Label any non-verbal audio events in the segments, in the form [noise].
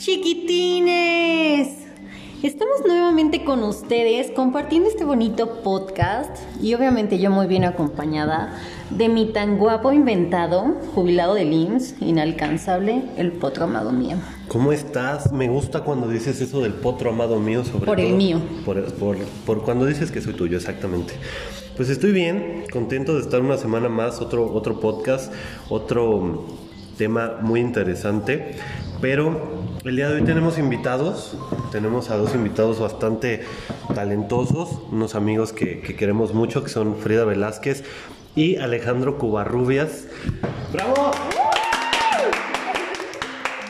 Chiquitines, estamos nuevamente con ustedes compartiendo este bonito podcast y obviamente yo muy bien acompañada de mi tan guapo inventado, jubilado del IMSS, inalcanzable, el potro amado mío. ¿Cómo estás? Me gusta cuando dices eso del potro amado mío, sobre Por el mío. Por, por- por cuando dices que soy tuyo, exactamente. Pues estoy bien, contento de estar una semana más, otro, otro podcast, otro tema muy interesante. Pero el día de hoy tenemos invitados, tenemos a dos invitados bastante talentosos, unos amigos que, que queremos mucho, que son Frida Velázquez y Alejandro Cubarrubias. ¡Bravo!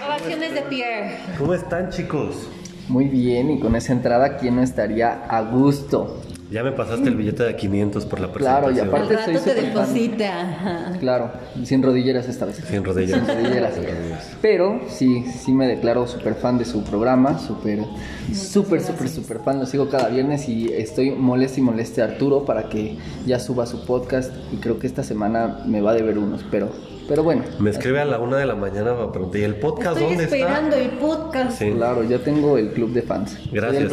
Ovaciones de Pierre. ¿Cómo están chicos? Muy bien, y con esa entrada, ¿quién no estaría a gusto? Ya me pasaste el billete de 500 por la Claro, y presentación. Aparte- rato soy te deposita. Claro, sin rodilleras esta vez. Sin rodillas. Sin rodilleras. Pero sí, sí me declaro súper fan de su programa, súper, súper, súper, súper fan. Lo sigo cada viernes y estoy molesta y moleste a Arturo para que ya suba su podcast y creo que esta semana me va a deber unos, pero, pero bueno. Me escribe a la una de la mañana para preguntar, ¿y el podcast Estoy dónde esperando está? el podcast. Sí. Claro, ya tengo el club de fans. Gracias.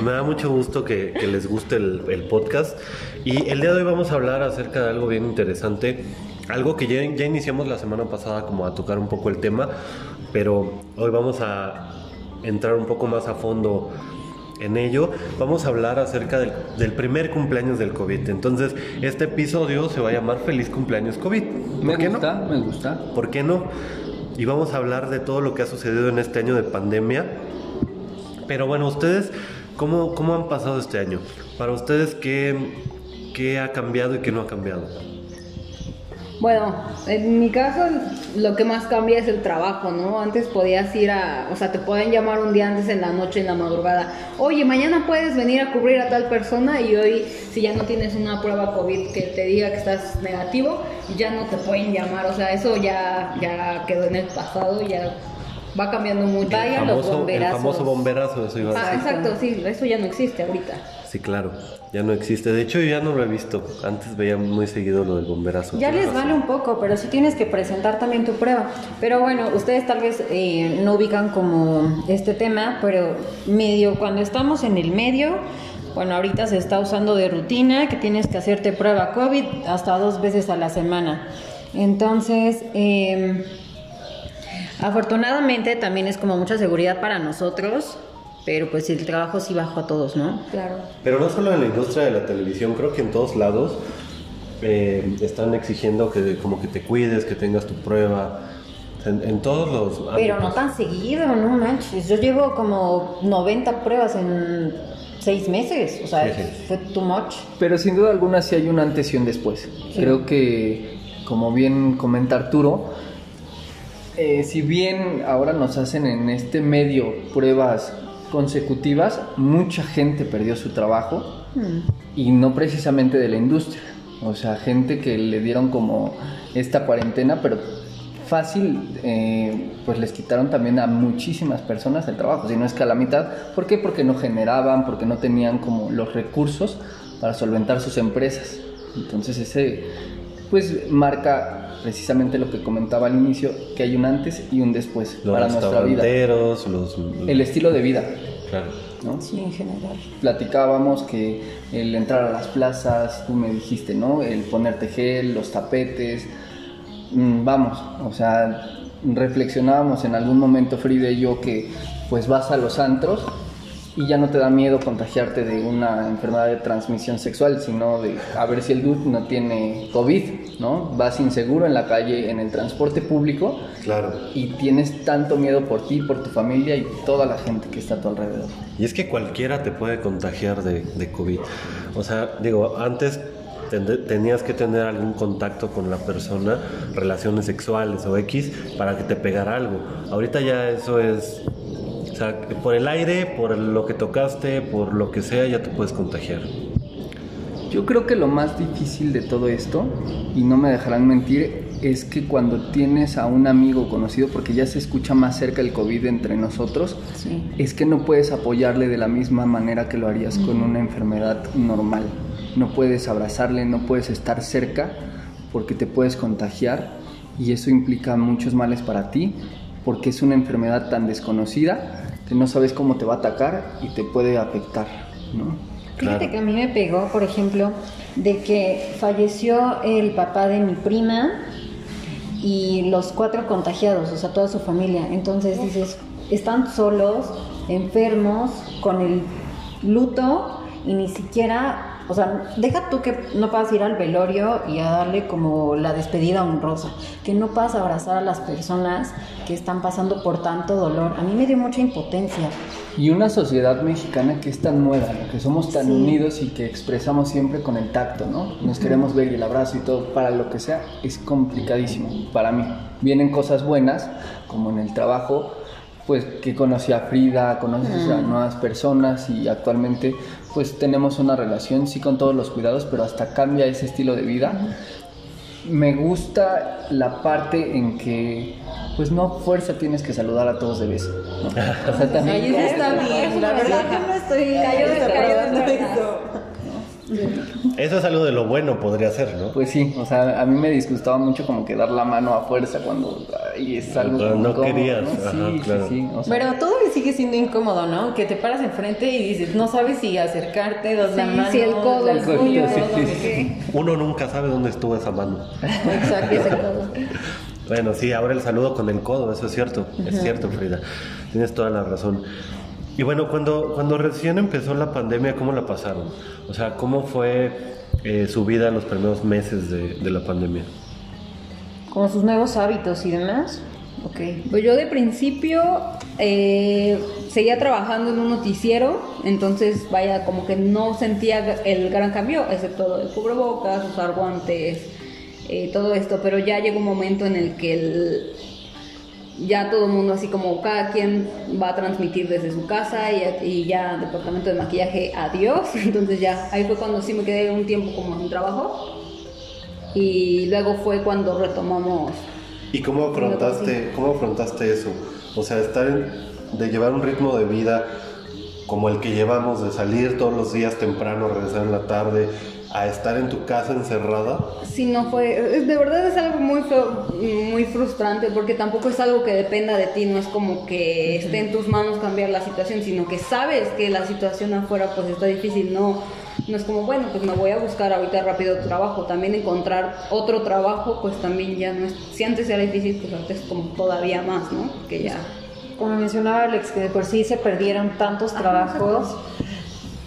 Me da mucho gusto que, que les guste el, el podcast. Y el día de hoy vamos a hablar acerca de algo bien interesante. Algo que ya, ya iniciamos la semana pasada como a tocar un poco el tema, pero hoy vamos a entrar un poco más a fondo en ello. Vamos a hablar acerca del, del primer cumpleaños del COVID. Entonces, este episodio se va a llamar Feliz Cumpleaños COVID. ¿Por Me qué no? gusta, me gusta. ¿Por qué no? Y vamos a hablar de todo lo que ha sucedido en este año de pandemia. Pero bueno, ustedes, ¿cómo, cómo han pasado este año? Para ustedes, ¿qué, ¿qué ha cambiado y qué no ha cambiado? Bueno, en mi caso lo que más cambia es el trabajo, ¿no? Antes podías ir a, o sea, te pueden llamar un día antes en la noche, en la madrugada. Oye, mañana puedes venir a cubrir a tal persona y hoy, si ya no tienes una prueba COVID que te diga que estás negativo, ya no te pueden llamar. O sea, eso ya, ya quedó en el pasado, ya va cambiando mucho. Vaya el, los famoso, el bomberazos. famoso bomberazo, eso iba a Ah, decir. exacto, sí, eso ya no existe ahorita. Sí, claro, ya no existe. De hecho, yo ya no lo he visto. Antes veía muy seguido lo del bomberazo. Ya les razón. vale un poco, pero sí tienes que presentar también tu prueba. Pero bueno, ustedes tal vez eh, no ubican como este tema, pero medio cuando estamos en el medio, bueno, ahorita se está usando de rutina que tienes que hacerte prueba COVID hasta dos veces a la semana. Entonces, eh, afortunadamente también es como mucha seguridad para nosotros, pero pues el trabajo sí bajó a todos, ¿no? Claro. Pero no solo en la industria de la televisión, creo que en todos lados eh, están exigiendo que como que te cuides, que tengas tu prueba. En, en todos los Pero no tan seguido, no manches. Yo llevo como 90 pruebas en seis meses. O sea, Sí, sí. fue too much. Pero sin duda alguna sí hay un antes y un después. Creo que, como bien comenta Arturo, eh, si bien ahora nos hacen en este medio pruebas consecutivas, mucha gente perdió su trabajo y no precisamente de la industria. O sea, gente que le dieron como esta cuarentena, pero fácil, eh, pues les quitaron también a muchísimas personas el trabajo, si no es que a la mitad. ¿Por qué? Porque no generaban, porque no tenían como los recursos para solventar sus empresas. Entonces ese, pues marca precisamente lo que comentaba al inicio, que hay un antes y un después Los para nuestra vida. restauranteros, los... El estilo de vida, Claro. ¿no? Sí, en general. platicábamos que el entrar a las plazas, tú me dijiste, ¿no? El ponerte gel, los tapetes, mm, vamos, o sea, reflexionábamos en algún momento Frida y yo que pues vas a los antros y ya no te da miedo contagiarte de una enfermedad de transmisión sexual, sino de a ver si el dude no tiene COVID, ¿no? Vas inseguro en la calle, en el transporte público Claro. y tienes tanto miedo por ti, por tu familia y toda la gente que está a tu alrededor. Y es que cualquiera te puede contagiar de, de COVID. O sea, digo, antes tenías que tener algún contacto con la persona, relaciones sexuales o X, para que te pegara algo. Ahorita ya eso es... O sea, por el aire, por lo que tocaste, por lo que sea, ya te puedes contagiar. Yo creo que lo más difícil de todo esto, y no me dejarán mentir, es que cuando tienes a un amigo conocido, porque ya se escucha más cerca el COVID entre nosotros, Sí. es que no puedes apoyarle de la misma manera que lo harías con una enfermedad normal. No puedes abrazarle, no puedes estar cerca porque te puedes contagiar y eso implica muchos males para ti, porque es una enfermedad tan desconocida que no sabes cómo te va a atacar y te puede afectar, ¿no? Fíjate Claro. que a mí me pegó, por ejemplo, de que falleció el papá de mi prima y los cuatro contagiados, o sea, toda su familia. Entonces dices, están solos, enfermos, con el luto y ni siquiera, o sea, deja tú que no puedas ir al velorio y a darle como la despedida honrosa, que no puedas abrazar a las personas que están pasando por tanto dolor. A mí me dio mucha impotencia. Y una sociedad mexicana que es tan nueva, ¿no? que somos tan Sí. unidos y que expresamos siempre con el tacto, ¿no? Nos queremos ver y el abrazo y todo, para lo que sea, es complicadísimo para mí. Vienen cosas buenas, como en el trabajo, pues que conocí a Frida, conoces a nuevas personas y actualmente pues tenemos una relación, sí con todos los cuidados, pero hasta cambia ese estilo de vida. Me gusta la parte en que pues no a fuerza tienes que saludar a todos de beso. ¿no? O sea, también Ay, eso está bien, la verdad que no estoy eso. Eso es algo de lo bueno, podría ser, ¿no? Pues sí, o sea, a mí me disgustaba mucho como que dar la mano a fuerza cuando ay, es algo no incómodo, querías, ¿no? ajá, Sí, claro. sí, sí, o sea, Pero todavía sigue siendo incómodo, ¿no? Que te paras enfrente y dices, no sabes si acercarte, la Sí, mano. si el codo el es codo, tuyo, sí, no sí, sé sí. qué. Uno nunca sabe dónde estuvo esa mano. Exacto, ese codo. [laughs] Bueno, sí, ahora el saludo con el codo, eso es cierto, es cierto, Frida. Tienes toda la razón. Y bueno, cuando, cuando recién empezó la pandemia, ¿cómo la pasaron? O sea, ¿cómo fue eh, su vida los primeros meses de, de la pandemia? Como sus nuevos hábitos y demás. Ok. Pues yo de principio eh, seguía trabajando en un noticiero, entonces vaya, como que no sentía el gran cambio, excepto del cubrebocas, usar guantes, eh, todo esto, pero ya llegó un momento en el que el- ya todo el mundo así como cada quien va a transmitir desde su casa y, ya departamento de maquillaje adiós, [laughs] entonces ya ahí fue cuando sí me quedé un tiempo como sin trabajo y luego fue cuando retomamos ¿Y cómo afrontaste, cómo afrontaste eso? O sea, estar en- de llevar un ritmo de vida como el que llevamos, de salir todos los días temprano, regresar en la tarde, a estar en tu casa encerrada. Sí, no fue, de verdad es algo muy feo, muy frustrante porque tampoco es algo que dependa de ti, no es como que esté en tus manos cambiar la situación, sino que sabes que la situación afuera pues está difícil, no, no es como, bueno, pues me voy a buscar ahorita rápido trabajo, también encontrar otro trabajo pues también ya no es, si antes era difícil pues ahorita es como todavía más, ¿no? Que ya... Como mencionaba Alex, que de por sí se perdieron tantos trabajos,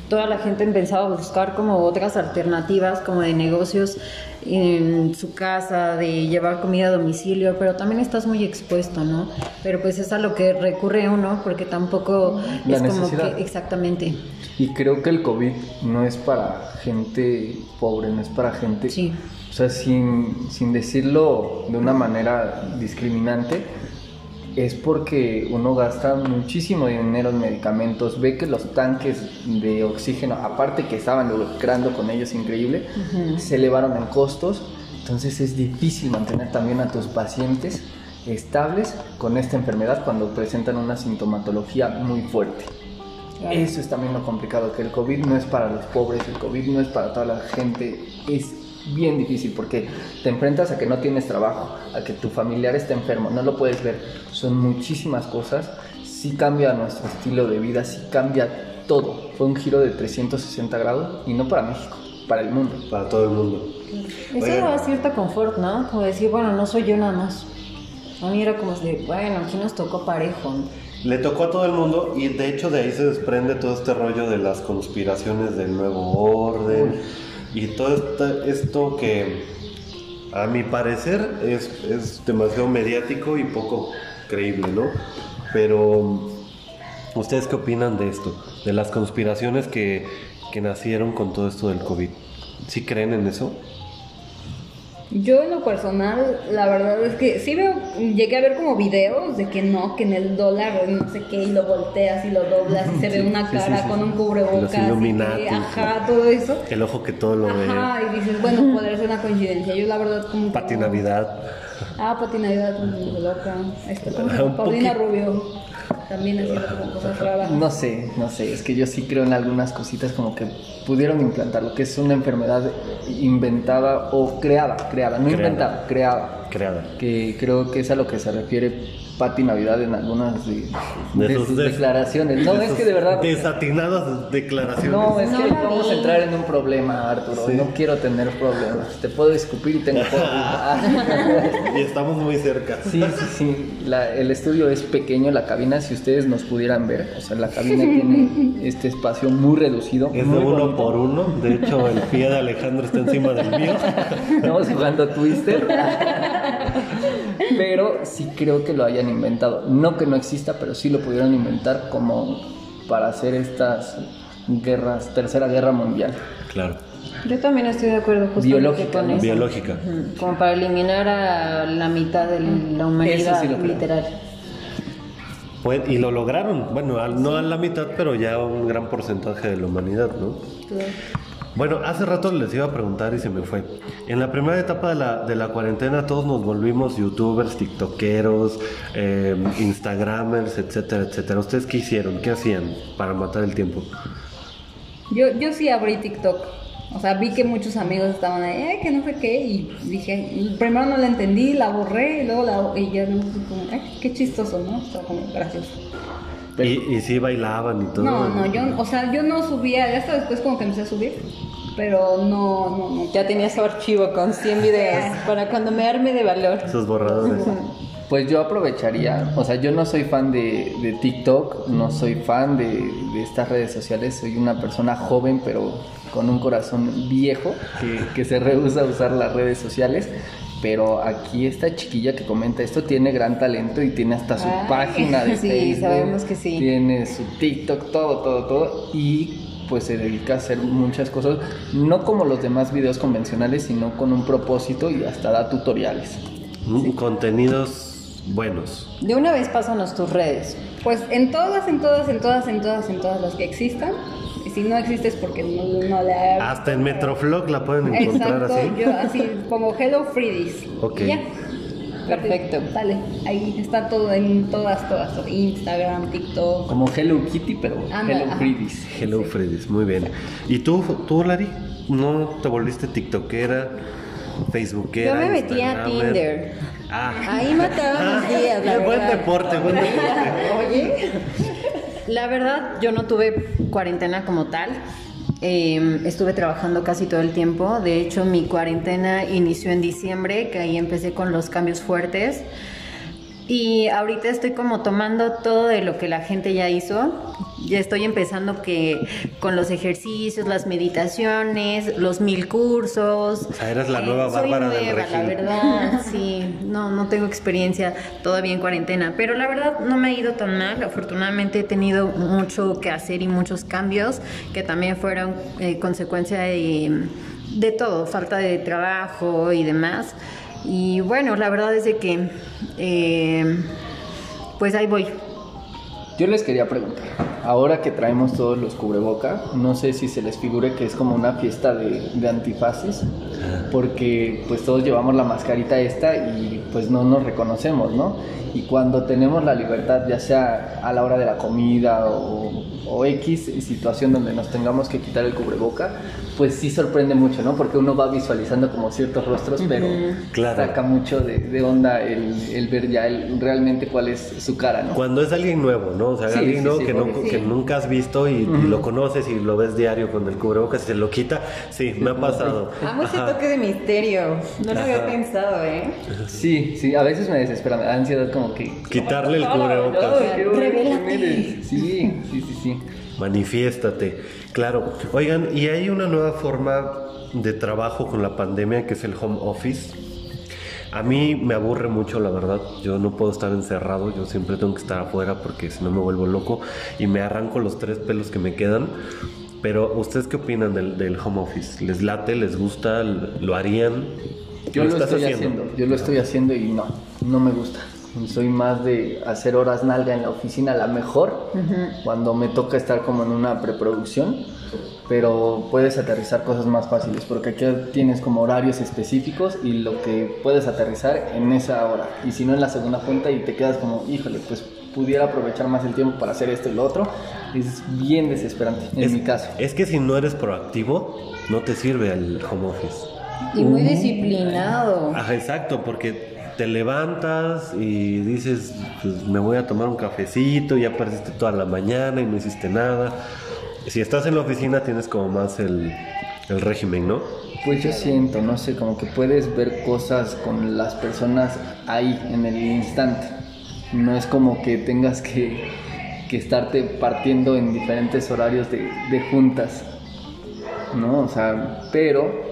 toda la gente empezaba a buscar como otras alternativas, como de negocios en su casa, de llevar comida a domicilio, pero también estás muy expuesto, ¿no? Pero pues es a lo que recurre uno, porque tampoco La es como que exactamente. Y creo que el COVID no es para gente pobre, no es para gente... Sí. O sea, sin, sin decirlo de una manera discriminante, es porque uno gasta muchísimo dinero en medicamentos, ve que los tanques de oxígeno, aparte que estaban lucrando con ellos increíble, se elevaron en costos, entonces es difícil mantener también a tus pacientes estables con esta enfermedad cuando presentan una sintomatología muy fuerte. Claro. Eso es también lo complicado, que el COVID no es para los pobres, el COVID no es para toda la gente, es bien difícil porque te enfrentas a que no tienes trabajo, a que tu familiar está enfermo, no lo puedes ver, son muchísimas cosas, sí cambia nuestro estilo de vida, sí cambia todo, fue un giro de 360 grados y no para México, para el mundo. Para todo el mundo. Eso Oigan. daba cierto confort, ¿no? Como decir, bueno, no soy yo nada más. A mí era como de, bueno, aquí nos tocó parejo. Le tocó a todo el mundo y de hecho de ahí se desprende todo este rollo de las conspiraciones del nuevo orden y todo esto que a mi parecer es, es demasiado mediático y poco creíble, ¿no? Pero ¿ustedes qué opinan de esto? De las conspiraciones que, que nacieron con todo esto del COVID. ¿Sí creen en eso? Yo en lo personal, la verdad es que sí veo, llegué a ver como videos de que no, que en el dólar no sé qué, y lo volteas y lo doblas y se [laughs] ve una sí, sí, cara sí, con sí. un cubrebocas. Los y que- ajá, todo eso. El ojo que todo lo ve. Ajá, y dices, bueno, podría ser una coincidencia. Yo la verdad como Pati. Navidad. Ah, Pati Navidad, muy loca. Este, ¿cómo se llama? Paulina. Rubio. También haciendo como [laughs] cosas raras. No sé, no sé, es que yo sí creo en algunas cositas como que pudieron implantar lo que es una enfermedad inventada o creada, creada, no Creada. inventada, creada. Creada. que creo que es a lo que se refiere Pati Navidad en algunas de, De de sus des- declaraciones. No, de es que de verdad. Desatinadas declaraciones. No, es No que vamos vi. a entrar en un problema, Arturo. Sí. No quiero tener problemas. Te puedo escupir y tengo [laughs] y estamos muy cerca. Sí, sí, sí. La- el estudio es pequeño, la cabina, si ustedes nos pudieran ver. O sea, la cabina [laughs] tiene este espacio muy reducido. Es de muy uno bonito. por uno. De hecho, el pie de Alejandro está encima del mío. [laughs] Estamos jugando Twister. Pero sí creo que lo hayan inventado. No que no exista, pero sí lo pudieron inventar como para hacer estas guerras, tercera guerra mundial. Claro. Yo también estoy de acuerdo justamente Biológica, con ¿no? eso. Biológica. Como para eliminar a la mitad de la humanidad, sí lo creo. literal. Pues, y lo lograron. Bueno, al- no a la mitad, pero ya un gran porcentaje de la humanidad, ¿no? Bueno, hace rato les iba a preguntar y se me fue. En la primera etapa de la, de la cuarentena todos nos volvimos youtubers, tiktokeros, eh, instagramers, etcétera, etcétera. ¿Ustedes qué hicieron? ¿Qué hacían para matar el tiempo? Yo, yo sí abrí TikTok. O sea, vi que muchos amigos estaban ahí, "Ay, que no sé qué, y dije, primero no la entendí, la borré, y luego la, y ya fue como, ay, qué chistoso, ¿no? Está como gracioso. Y, y sí bailaban y todo. No, no, yo, o sea, yo no subía, ya hasta después como que empecé a subir, pero no, no, no. Ya tenía su archivo con 100 videos [laughs] para cuando me arme de valor. Esos borradores. Pues yo aprovecharía, o sea, yo no soy fan de, de TikTok, no soy fan de, de estas redes sociales, soy una persona joven pero con un corazón viejo que, que se rehúsa a usar las redes sociales. Pero aquí esta chiquilla que comenta esto tiene gran talento y tiene hasta su Ay, página de [laughs] sí, Facebook. sabemos que sí. Tiene su TikTok, todo, todo, todo. Y pues se dedica a hacer muchas cosas, no como los demás videos convencionales, sino con un propósito y hasta da tutoriales. Mm, Contenidos buenos. De una vez pásanos tus redes. Pues en todas, en todas, en todas, en todas, en todas las que existan. Y si no existes porque no, no le he... Hasta en Metroflog la pueden encontrar Exacto, así. yo así como Hello Freedies. Ok. Y ya. Perfecto. Dale, ahí está todo en todas, todas. Instagram, TikTok. Como Hello Kitty, pero Anda, Hello. Freebies. Hello Freddy's, muy bien. ¿Y tú, tú Lari? ¿No te volviste tiktokera, facebookera? Yo me metí a? Tinder. Ah, Ahí mataba mis [laughs] días, la Qué buen verdad. deporte, buen deporte. [laughs] Oye, la verdad, yo no tuve cuarentena como tal. Eh, estuve trabajando casi todo el tiempo. De hecho, mi cuarentena inició en diciembre, que ahí empecé con los cambios fuertes. Y ahorita estoy como tomando todo de lo que la gente ya hizo. Ya estoy empezando que con los ejercicios, las meditaciones, los mil cursos. O sea, eres la nueva Bárbara del nueva, la Regil. verdad. [laughs] Sí, no, no tengo experiencia todavía en cuarentena, pero la verdad no me ha ido tan mal. Afortunadamente he tenido mucho que hacer y muchos cambios que también fueron eh, consecuencia de, de todo, falta de trabajo y demás. Y bueno, la verdad es de que, eh, pues ahí voy. Yo les quería preguntar, ahora que traemos todos los cubreboca, no sé si se les figure que es como una fiesta de, de antifaces, porque pues todos llevamos la mascarita esta y pues no nos reconocemos, ¿no? Y cuando tenemos la libertad, ya sea a la hora de la comida o, o X situación donde nos tengamos que quitar el cubreboca, pues sí sorprende mucho, ¿no? Porque uno va visualizando como ciertos rostros, pero Claro. saca mucho de, de onda el, el ver ya el- realmente cuál es su cara, ¿no? Cuando es alguien nuevo, ¿no? O sea, Sí, alguien sí, nuevo sí, que, no- obvio. que nunca has visto y, y lo conoces y lo ves diario con el cubrebocas y se lo quita. Sí, me ha pasado. Amo ese toque de misterio. No lo había pensado, ¿eh? Sí, sí, a veces me desespera, me da ansiedad como que... Quitarle el cubrebocas. Revélate. Sí, sí, sí, sí. Manifiéstate. Claro. Oigan, y hay una nueva forma de trabajo con la pandemia que es el home office. A mí me aburre mucho, la verdad. Yo no puedo estar encerrado. Yo siempre tengo que estar afuera porque si no me vuelvo loco y me arranco los tres pelos que me quedan. Pero, ¿ustedes qué opinan del, del home office? ¿Les late? ¿Les gusta? ¿Lo harían? Yo lo, estás estoy haciendo? yo lo estoy haciendo y no, no me gusta. Soy más de hacer horas nalga en la oficina, a la mejor, cuando me toca estar como en una preproducción, pero puedes aterrizar cosas más fáciles, porque aquí tienes como horarios específicos y lo que puedes aterrizar en esa hora, y si no en la segunda junta y te quedas como, híjole, pues pudiera aprovechar más el tiempo para hacer esto y lo otro, es bien desesperante, en es, mi caso. Es que si no eres proactivo, no te sirve el home office. Y muy disciplinado. Ajá, exacto, porque te levantas y dices, pues me voy a tomar un cafecito, ya perdiste toda la mañana y no hiciste nada. Si estás en la oficina tienes como más el, el régimen, ¿no? Pues yo siento, no sé, como que puedes ver cosas con las personas ahí, en el instante. No es como que tengas que, que estarte partiendo en diferentes horarios de, de juntas, ¿no? O sea, pero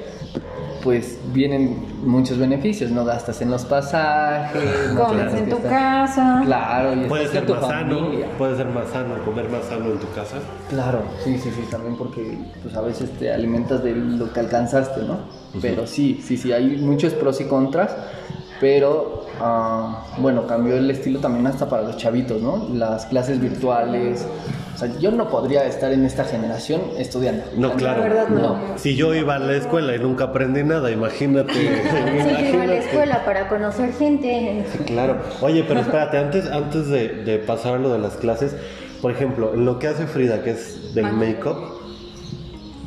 pues vienen muchos beneficios, no gastas en los pasajes, [laughs] no Comes en tu casa. Claro, y Puede ser más sano, familia. puede ser más sano, comer más sano en tu casa. Claro, sí, sí, sí, también porque pues a veces te alimentas de lo que alcanzaste, ¿no? Pero sí, sí, sí, hay muchos pros y contras, pero ah, bueno, cambió el estilo también hasta para los chavitos, ¿no? Las clases virtuales, o sea, yo no podría estar en esta generación estudiando. No, claro. verdad, no. Si yo iba a la escuela y nunca aprendí nada, imagínate. Sí, yo iba a la imagínate. escuela para conocer gente. Claro. Oye, pero espérate, antes, antes de, de pasar a lo de las clases, por ejemplo, en lo que hace Frida, que es del make-up,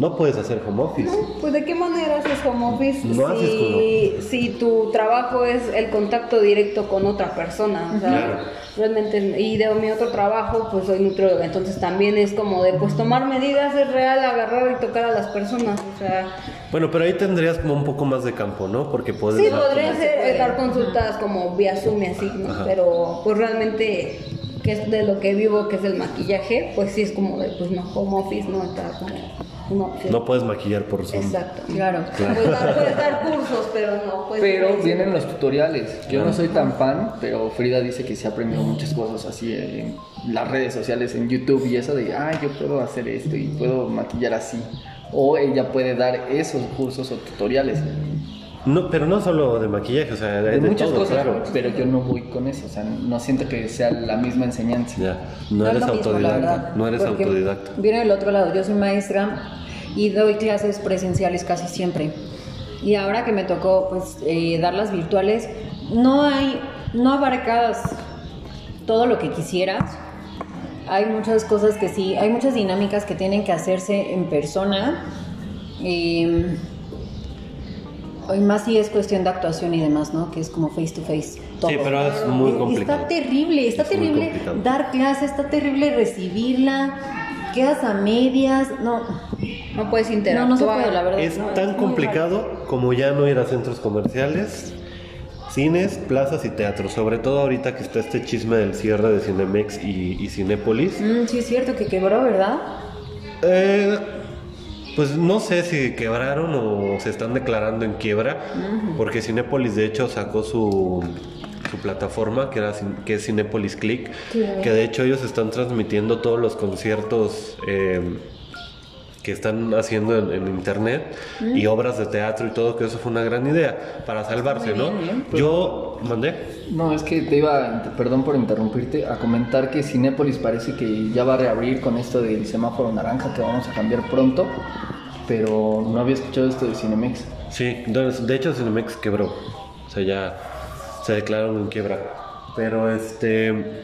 no puedes hacer home office. Pues de qué manera haces home office No haces si, si tu trabajo es el contacto directo con otra persona. O sea, Claro. realmente, y de mi otro trabajo, pues soy nutrióloga, entonces también es como de pues tomar medidas, es real, agarrar y tocar a las personas. O sea, Bueno, pero ahí tendrías como un poco más de campo, ¿no? Porque puedes... sí dar podría como- ser eh, dar consultas como vía Zoom y así, ¿no? Ajá. pero pues realmente que es de lo que vivo, que es el maquillaje, pues sí es como de pues no, home office no está como una opción. No puedes maquillar por Zoom. Exacto. Claro. Puedes dar, puedes dar cursos, pero no puedes Pero vienen los tutoriales. Yo no soy tan fan, pero Frida dice que se ha aprendido muchas cosas así en las redes sociales, en YouTube y eso de, ah, yo puedo hacer esto y puedo maquillar así. O ella puede dar esos cursos o tutoriales No, pero no solo de maquillaje, o sea, de, de de muchas todo, cosas, claro. pero yo no voy con eso. O sea, no siento que sea la misma enseñanza. Ya, no, es eres autodidacta. verdad, no eres porque autodidacta. Viene del otro lado, yo soy maestra y doy clases presenciales casi siempre. Y ahora que me tocó pues eh, dar las virtuales, no hay, no abarcas todo lo que quisieras. Hay muchas cosas que sí, hay muchas dinámicas que tienen que hacerse en persona. Eh, Hoy más sí es cuestión de actuación y demás, ¿no? Que es como face to face. todo. Sí, pero es muy complicado. Está terrible, está Es terrible dar clase, está terrible recibirla, quedas a medias, no, no puedes interactuar. no se puede, la verdad. Es no, tan complicado como ya no ir a centros comerciales, cines, plazas y teatros. Sobre todo ahorita que está este chisme del cierre de Cinemex y, y Cinépolis. Mm, sí, es cierto que quebró, ¿verdad? Eh, pues no sé si quebraron o se están declarando en quiebra, porque Cinépolis de hecho sacó su, su plataforma que, era, que es Cinépolis Click, que de hecho ellos están transmitiendo todos los conciertos eh, que están haciendo en, en internet y obras de teatro y todo, que eso fue una gran idea para salvarse, Muy ¿no? bien, Yo mandé. No, es que te iba, perdón por interrumpirte, a comentar que Cinépolis parece que ya va a reabrir con esto del semáforo naranja que vamos a cambiar pronto, pero no había escuchado esto de Cinemex. Sí, entonces, de hecho Cinemex quebró. O sea, ya se declararon en quiebra. Pero este.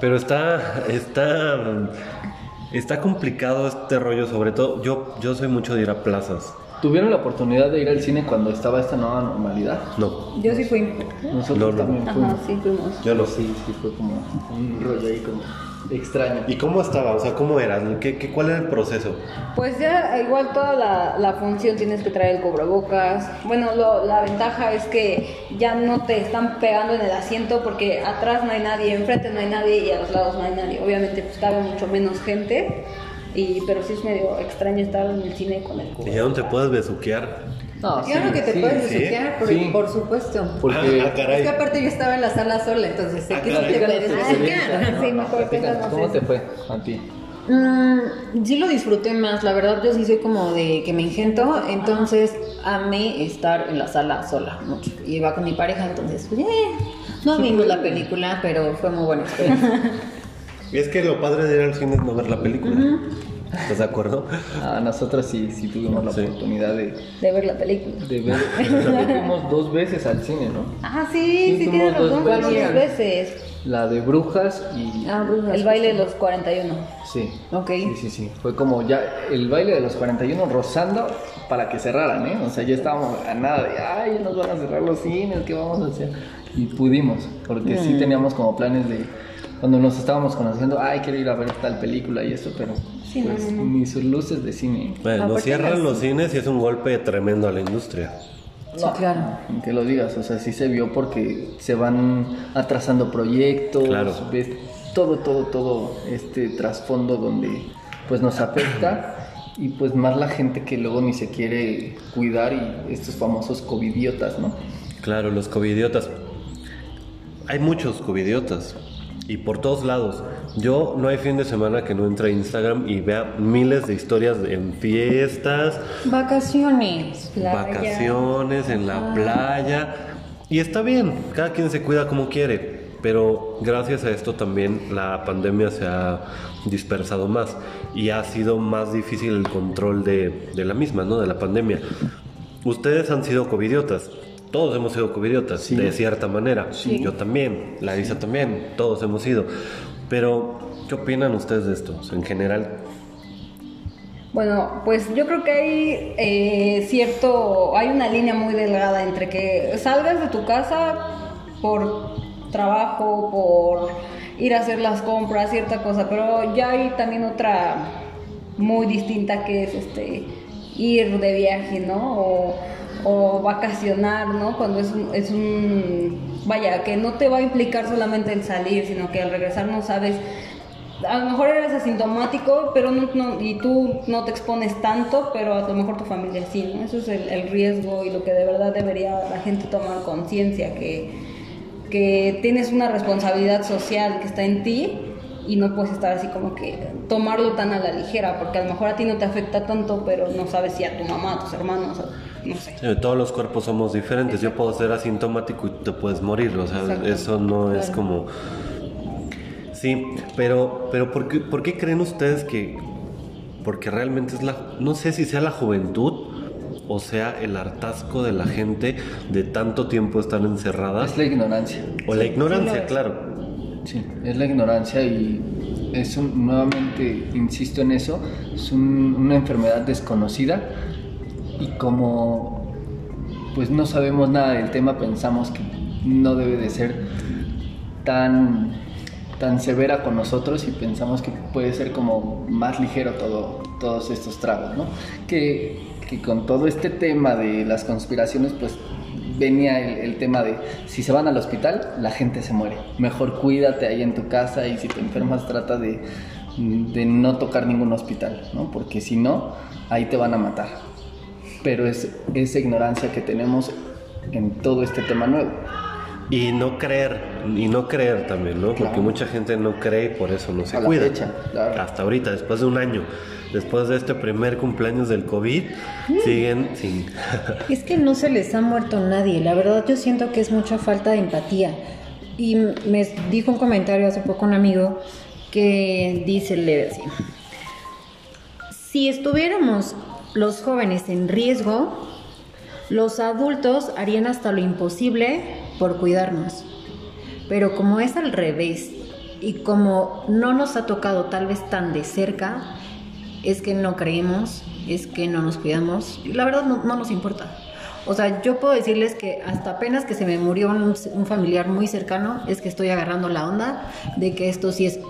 Pero está. Está. Está complicado este rollo, sobre todo. Yo, yo soy mucho de ir a plazas. ¿Tuvieron la oportunidad de ir al cine cuando estaba esta nueva normalidad? No, Yo sí fui. Nosotros No, no. también fuimos. Ajá, sí, fuimos. yo no. Sí, sí, fue como un rollo ahí como extraño. ¿Y cómo estaba? O sea, ¿cómo era? ¿Qué, qué, ¿Cuál era el proceso? Pues ya igual toda la, la función tienes que traer el cubrebocas. Bueno, lo- la ventaja es que ya no te están pegando en el asiento porque atrás no hay nadie, enfrente no hay nadie y a los lados no hay nadie. Obviamente pues cabe mucho menos gente, y, pero sí es medio extraño estar en el cine con el ¿Y cubrebocas. ya no te puedes besuquear? No, Claro sí, que te sí, puedes sí. por, Sí. por supuesto. Porque Ah, caray. Es que aparte yo estaba en la sala sola, entonces sé Ah, que te puedes [laughs] ¿Cómo te fue a ti? Mm, sí lo disfruté más, la verdad yo sí soy como de que me ingento, entonces amé estar en la sala sola mucho. Y iba con mi pareja, entonces pues, eh, no vimos la película, pero fue muy buena experiencia. Y [laughs] es que lo padre de ir al cine es no ver la película. ¿Estás de acuerdo? A nosotros sí, sí tuvimos la Sí. oportunidad de, De ver la película. de ver. [laughs] [laughs] Fuimos dos veces al cine, ¿no? Ah, sí, Sí, sí, tienes dos razón, veces. dos veces. la de brujas y... Ah, brujas, El baile de los 41. Sí. Ok. Sí, sí, sí. Fue como ya el baile de los 41 rozando para que cerraran, ¿eh? O sea, ya estábamos a nada de, ay, nos van a cerrar los cines, ¿qué vamos a hacer? Y pudimos, porque sí teníamos como planes de, cuando nos estábamos conociendo, ay, quiero ir a ver tal película y eso, pero Sí, pues no, no. ni sus luces de cine. Bueno, Aparte cierran los cines y es un golpe tremendo a la industria. Sí, claro. Que lo digas, o sea, sí se vio porque se van atrasando proyectos, Claro. ves todo, todo, todo este trasfondo donde pues nos afecta [clears throat] y pues más la gente que luego ni se quiere cuidar y estos famosos covidiotas, ¿no? Claro, los covidiotas. Hay muchos covidiotas y por todos lados. Yo no hay fin de semana que no entre a Instagram y vea miles de historias en fiestas, Vacaciones. Playa. vacaciones, en la playa. Y está bien, cada quien se cuida como quiere. Pero gracias a esto también la pandemia se ha dispersado más y ha sido más difícil el control de, de la misma, ¿no? De la pandemia. Ustedes han sido covidiotas. Todos hemos sido covidiotas, de cierta manera. Yo también, Larisa también, todos hemos sido. Pero, ¿qué opinan ustedes de esto? O sea, en general, Bueno, pues yo creo que hay eh, cierto, hay una línea muy delgada entre que salgas de tu casa por trabajo, por ir a hacer las compras, cierta cosa, pero ya hay también otra muy distinta que es este ir de viaje, ¿no? O, o vacacionar, ¿no? Cuando es un, es un, vaya, que no te va a implicar solamente el salir, sino que al regresar no sabes a lo mejor eres asintomático, pero no, y tú no te expones tanto, pero a lo mejor tu familia sí, ¿no? Eso es el, riesgo y lo que de verdad debería la gente tomar conciencia, que, que tienes una responsabilidad social que está en ti y no puedes estar así como que tomarlo tan a la ligera, porque a lo mejor a ti no te afecta tanto, pero no sabes si a tu mamá, a tus hermanos, no sé. todos los cuerpos somos diferentes. Yo puedo ser asintomático y te puedes morir. O sea, Exacto. eso no es como... Sí, pero, pero ¿por, qué, por qué creen ustedes que... Porque realmente es la... No sé si sea la juventud o sea el hartazgo de la gente de tanto tiempo estar encerrada. Es la ignorancia. O la ignorancia, sí claro. Sí, es la ignorancia y es un, nuevamente, insisto en eso, es un- una enfermedad desconocida y como pues no sabemos nada del tema, pensamos que no debe de ser tan, tan severa con nosotros y pensamos que puede ser como más ligero todo, todos estos tragos, ¿no? Que, que con todo este tema de las conspiraciones, pues venía el, tema de si se van al hospital, la gente se muere. Mejor cuídate ahí en tu casa y si te enfermas trata de, de no tocar ningún hospital, ¿no? Porque si no, ahí te van a matar. Pero es esa ignorancia que tenemos en todo este tema nuevo. Y no creer, y no creer también, ¿no? Porque mucha gente no cree y por eso no se A la cuida. fecha, claro. Hasta ahorita, después de un año, después de este primer cumpleaños del COVID, siguen sin... [laughs] Es que no se les ha muerto nadie. La verdad yo siento que es mucha falta de empatía. Y me dijo un comentario hace poco un amigo que dice, le decía, si estuviéramos los jóvenes en riesgo, los adultos harían hasta lo imposible por cuidarnos. Pero como es al revés y como no nos ha tocado tal vez tan de cerca, es que no creemos, es que no nos cuidamos. La verdad no, no nos importa. O sea, yo puedo decirles que hasta apenas que se me murió un familiar muy cercano, es que estoy agarrando la onda de que esto sí es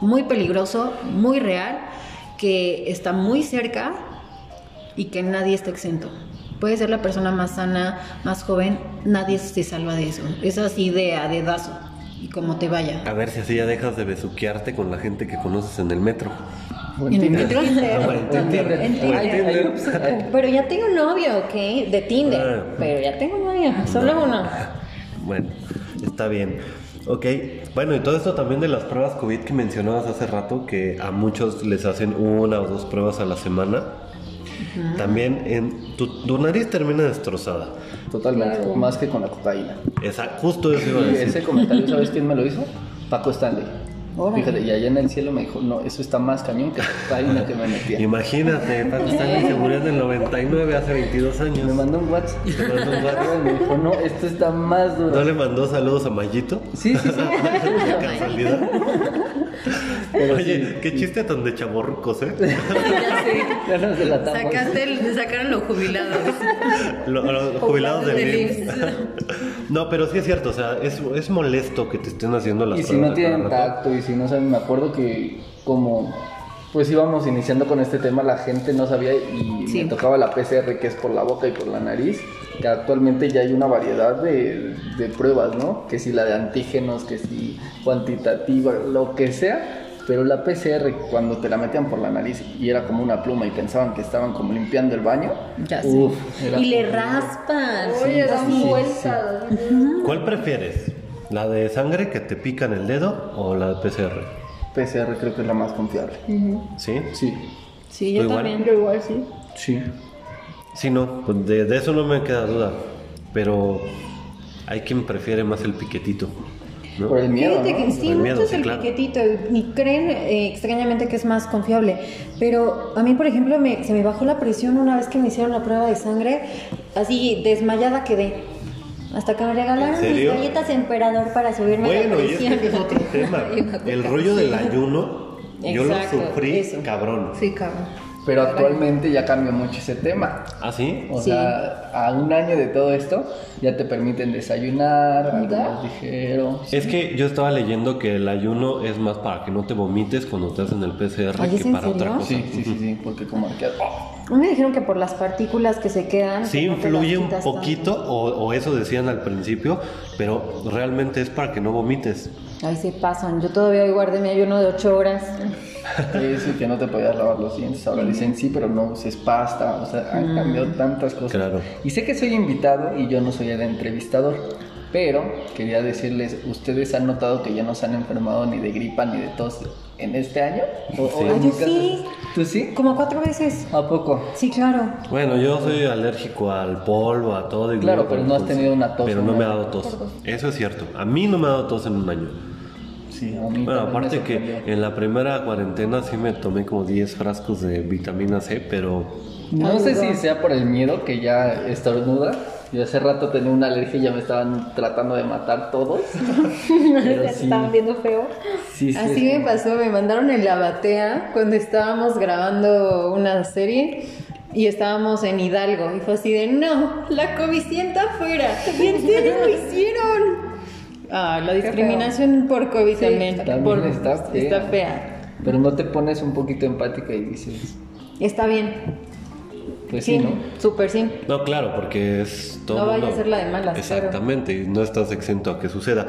muy peligroso, muy real, que está muy cerca y que nadie está exento. Puede ser la persona más sana, más joven, nadie se salva de eso. Es así de a dedazo y como te vaya. A ver si así ya dejas de besuquearte con la gente que conoces en el metro. O en En Tinder. Tinder. [laughs] O en Tinder. En Hay- Tinder. hay opciones. Pero ya tengo un novio, ¿ok? De Tinder. Ah. Pero ya tengo un novio, [laughs] solo uno. [laughs] Bueno, está bien. Ok, bueno, y todo esto también de las pruebas COVID que mencionabas hace rato, que a muchos les hacen una o dos pruebas a la semana. También en tu, tu nariz termina destrozada. Totalmente, Claro. más que con la cocaína. Esa, justo eso iba a Y decir. ese comentario, ¿sabes quién me lo hizo? Paco Stanley. Órale. Fíjate, y allá en el cielo me dijo, no, eso está más cañón que la vaina que me metía. Imagínate, Paco Stanley se murió en el 99, hace 22 Me años. mandó un WhatsApp. Te mandó un WhatsApp. Y [laughs] me dijo, no, esto está más duro. ¿No le mandó saludos a Mayito? Sí, sí, sí. [laughs] Casualidad. Pero Oye, sí. qué chiste tan de chaborrucos, ¿eh? [laughs] Ya sé. Ya nos delatamos. Sacaste el, sacaron los jubilados. Lo- Los jubilados del del IMSS. No, pero sí es cierto, o sea, es, es molesto que te estén haciendo las Y si no de tienen tacto y si no saben, me acuerdo que como pues íbamos iniciando con este tema, la gente no sabía y Sí. me tocaba la PCR que es por la boca y por la nariz, que actualmente ya hay una variedad de, de pruebas, ¿no? Que si la de antígenos, que si cuantitativa, lo que sea. Pero la PCR, cuando te la metían por la nariz y era como una pluma y pensaban que estaban como limpiando el baño, Ya sé. uf, era y le raspan. Oye, dan sí, vueltas. ¿Cuál prefieres? ¿La de sangre que te pica en el dedo o la de PCR? PCR creo que es la más confiable. ¿Sí? Sí, Sí, yo también. Yo igual sí. sí. Sí, no, pues de, de eso no me queda duda. Pero hay quien prefiere más el piquetito. ¿no? Por el miedo, Fíjate ¿no? que sí, El miedo, muchos sí, el claro. piquetito y creen eh, extrañamente que es más confiable. Pero a mí, por ejemplo, me, se me bajó la presión una vez que me hicieron la prueba de sangre. Así desmayada quedé. Hasta que me regalaron mis galletas emperador para subirme la Bueno, y es que ese es otro [laughs] tema. El rollo del ayuno, yo lo sufrí eso. cabrón. Sí, cabrón. Pero actualmente ya cambió mucho ese tema. ¿Ah, sí? O Sí. sea, a un año de todo esto ya te permiten desayunar, algo ligero. Es que yo estaba leyendo que el ayuno es más para que no te vomites cuando te hacen el PCR Ay, ¿es que para otra cosa. Sí, sí, sí, sí, porque como que... [laughs] ¡oh! A mí me dijeron que por las partículas que se quedan. Sí que no influye un quitas poquito, o, o eso decían al principio, pero realmente es para que no vomites. Ay, se pasan. Yo todavía hoy guardé mi ayuno de 8 horas. Y que no te podías lavar los dientes. Ahora dicen sí, pero no uses pasta. O sea, han cambiado tantas cosas. Claro. Y sé que soy invitado y yo no soy el entrevistador. Pero quería decirles, ¿ustedes han notado que ya no se han enfermado ni de gripa ni de tos en este año? ¿O, o Sí. Ay, mi yo sí. ¿Tú sí? Como cuatro veces. ¿A poco? Sí, claro. Bueno, yo soy alérgico al polvo, a todo. Y Claro, pero no has tenido una tos Pero no me ha dado tos. Eso es cierto. A mí no me ha dado tos en un año. Sí, a mí Bueno, aparte que en la primera cuarentena sí me tomé como 10 frascos de vitamina C, pero No sé Ayudó. si sea por el miedo que ya estornuda. Yo hace rato tenía una alergia y ya me estaban tratando de matar todos. [laughs] Pero sí, estaban viendo feo. sí, sí, Así me pasó, me mandaron en la batea cuando estábamos grabando una serie y estábamos en Hidalgo y fue así de, no, la covicienta afuera. ¿Y en serio lo hicieron? Ah, la discriminación por COVID también. También por- está fea. está fea. Pero no te pones un poquito empática y dices, Está bien. Pues sí, Sí, ¿no? súper sí. no, claro, porque es todo. No vaya mundo- a ser la de malas, Exactamente, y no estás exento a que suceda.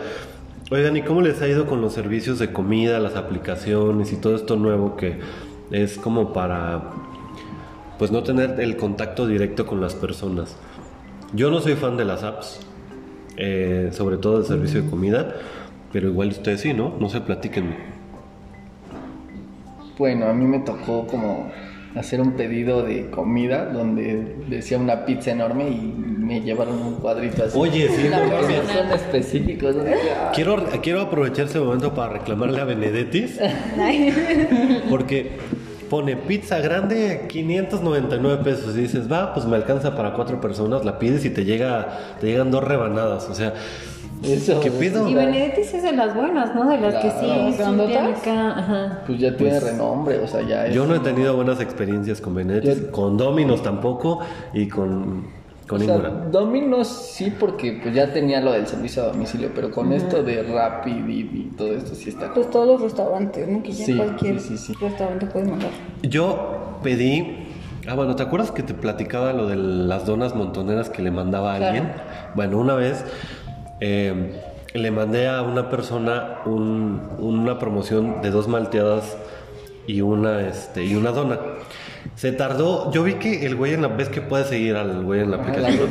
Oigan, ¿y cómo les ha ido con los servicios de comida, las aplicaciones y todo esto nuevo que es como para pues no tener el contacto directo con las personas? Yo no soy fan de las apps, eh, sobre todo del servicio de comida, pero igual ustedes sí, ¿no? No sé, platíquenme. Bueno, a mí me tocó como hacer un pedido de comida donde decía una pizza enorme y me llevaron un cuadrito así. Oye, sí, persona. específicos. ¿no? Ah, Quiero, quiero aprovechar este momento para reclamarle a Benedettis [laughs] porque pone pizza grande 599 pesos y dices, va, pues me alcanza para cuatro personas, la pides y te llega te llegan dos rebanadas, o sea, Eso. ¿Qué pido? Y Benedettis es de las buenas, ¿no? De las que Claro. sí, tienen acá, ajá. Pues ya tiene Pues, renombre, o sea, ya es. yo no he tenido buenas experiencias con Benedettis, Yo- con Domino's tampoco y con, con O sea. Domino's sí, porque pues ya tenía lo del servicio a domicilio, pero con esto de Rappi, Didi y todo esto sí está. Pues todos los restaurantes, ¿no? Que ya Sí, cualquier sí, sí, sí. restaurante puede mandar. Yo pedí. Ah, bueno, ¿te acuerdas que te platicaba lo de las donas montoneras que le mandaba a Claro. alguien? Bueno, una vez eh, le mandé a una persona un- una promoción de dos malteadas y una, este, y una dona. Se tardó, yo vi que el güey en la vez que puede seguir al güey en la aplicación.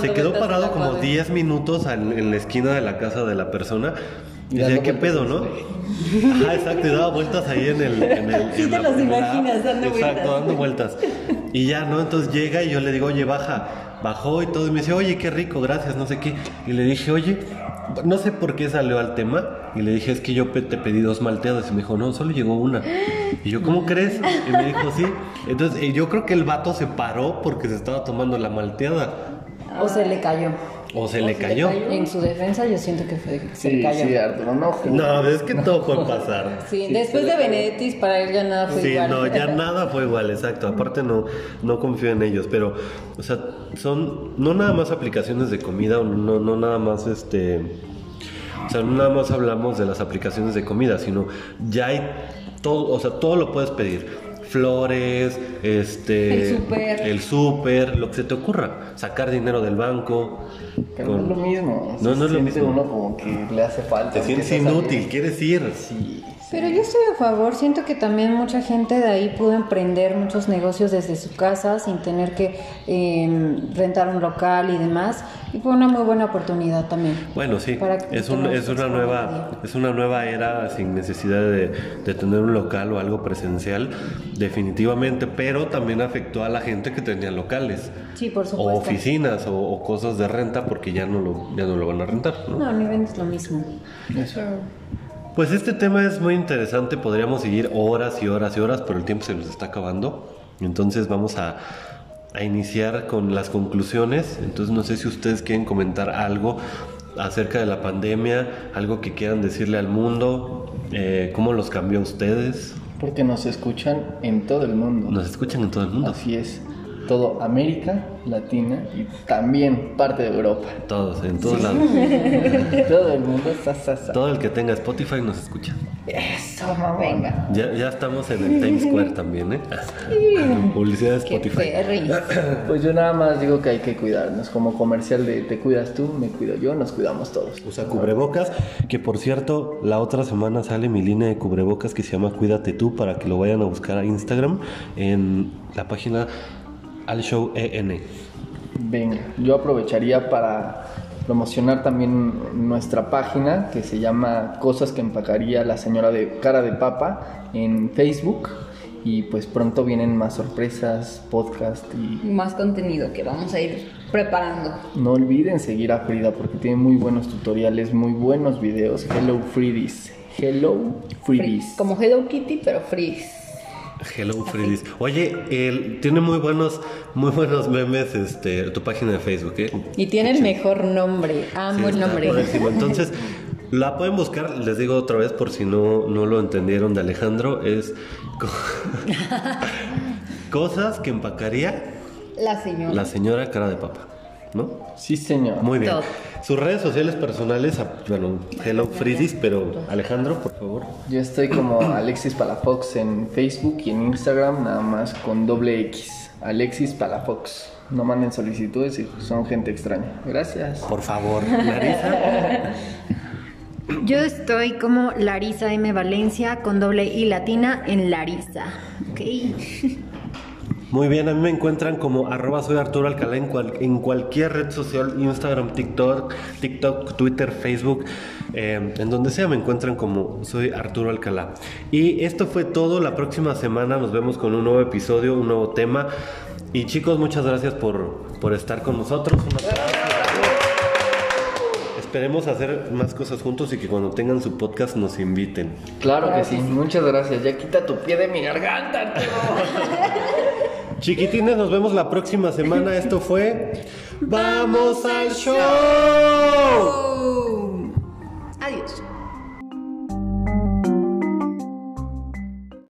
Se quedó parado como cuadra. 10 minutos en, en la esquina de la casa de la persona. Y decía, ¿qué pedo, no? [laughs] Ajá, exacto, y daba vueltas ahí en el... En el Sí en te los imaginas dando Exacto, vueltas. dando vueltas. Y ya, ¿no? Entonces llega y yo le digo, oye, baja. Bajó y todo, y me dice, oye, qué rico, gracias, no sé qué. Y le dije, oye, no sé por qué salió al tema y le dije, es que yo te pedí dos malteadas y me dijo, no, solo llegó una. Y yo, ¿cómo crees? Y me dijo, sí. Entonces, eh, yo creo que el vato se paró porque se estaba tomando la malteada. O se le cayó. O se le cayó. En su defensa yo siento que fue, se le Sí, cayó. sí, Arturo, no. No, es que todo puede pasar. [laughs] Sí, Sí, después de. Benedettis para él ya nada fue Sí, igual. no, ya [laughs] nada fue igual, exacto. Aparte no, no confío en ellos, pero, o sea, son no nada más aplicaciones de comida, o no, no nada más este, o sea, no nada más hablamos de las aplicaciones de comida, sino ya hay todo, o sea, todo lo puedes pedir. Flores, este, El súper. el súper, lo que se te ocurra, sacar dinero del banco. No con- es lo mismo. No, no es lo mismo. uno como que le hace falta. Te sientes inútil, quieres ir. Sí. Pero yo estoy a favor, siento que también mucha gente de ahí pudo emprender muchos negocios desde su casa sin tener que eh, rentar un local y demás. Y fue una muy buena oportunidad también. Bueno, sí, Para que es, un- es una nueva es una nueva era sin necesidad de, de tener un local o algo presencial, definitivamente, pero también afectó a la gente que tenía locales Sí, por o supuesto. oficinas o, o cosas de renta porque ya no lo ya no lo van a rentar, ¿no? No, ni vendes lo mismo. Eso. Pues este tema es muy interesante, podríamos seguir horas y horas y horas, pero el tiempo se nos está acabando. Entonces vamos a, a iniciar con las conclusiones. Entonces no sé si ustedes quieren comentar algo acerca de la pandemia, algo que quieran decirle al mundo, eh, cómo los cambió a ustedes. Porque nos escuchan en todo el mundo. Nos escuchan en todo el mundo. Así es. Todo América Latina y también parte de Europa. Todos, en todos lados. [laughs] todo el mundo está sa, sa. Todo el que tenga Spotify nos escucha. Eso, mamá. Venga. Ya, ya estamos en el Times Square también, ¿eh? [laughs] Publicidad de Spotify. Pues yo nada más digo que hay que cuidarnos. Como comercial de te cuidas tú, me cuido yo, nos cuidamos todos. Usa cubrebocas, que por cierto, la otra semana sale mi línea de cubrebocas que se llama Cuídate tú para que lo vayan a buscar a Instagram en la página al show EN. Venga, yo aprovecharía para promocionar también nuestra página que se llama Cosas que empacaría la señora de cara de papa en Facebook y pues pronto vienen más sorpresas, podcast y Más contenido que vamos a ir preparando. no olviden seguir a Frida porque tiene muy buenos tutoriales, muy buenos videos. Hello Fridis. Hello Fridis. Como Hello Kitty, pero freeze. Hello Freddy's. Oye, él tiene muy buenos, muy buenos memes, este, tu página de Facebook, ¿eh? Y tiene el mejor nombre. Sí, Amo el está nombre. [laughs] Entonces, la pueden buscar, les digo otra vez por si no, no lo entendieron de Alejandro, es co- [laughs] cosas que empacaría La señora. la señora cara de papa, ¿no? Sí, señor. Muy bien. Todo. Sus redes sociales personales, ah, bueno, Hello Fridis, pero Alejandro, por favor. Yo estoy como [clears throat] Alexis Palafox en Facebook y en Instagram, nada más con doble X. Alexis Palafox. No manden solicitudes si son gente extraña. Gracias. Por favor, [laughs] Larisa. Yo estoy como Larisa M. Valencia con doble I latina en Larisa. Ok. Muy bien, a mí me encuentran como arroba soy Arturo Alcalá en, cual- en cualquier red social, Instagram, TikTok, TikTok, Twitter, Facebook, eh, en donde sea me encuentran como soy Arturo Alcalá. Y esto fue todo, la próxima semana nos vemos con un nuevo episodio, un nuevo tema. Y chicos, muchas gracias por, por estar con nosotros. Esperemos hacer más cosas juntos y que cuando tengan su podcast nos inviten. Claro que sí. Muchas gracias. Ya quita tu pie de mi garganta, Arturo. [laughs] Chiquitines, nos vemos la próxima semana. Esto fue ¡Vamos al show! Adiós.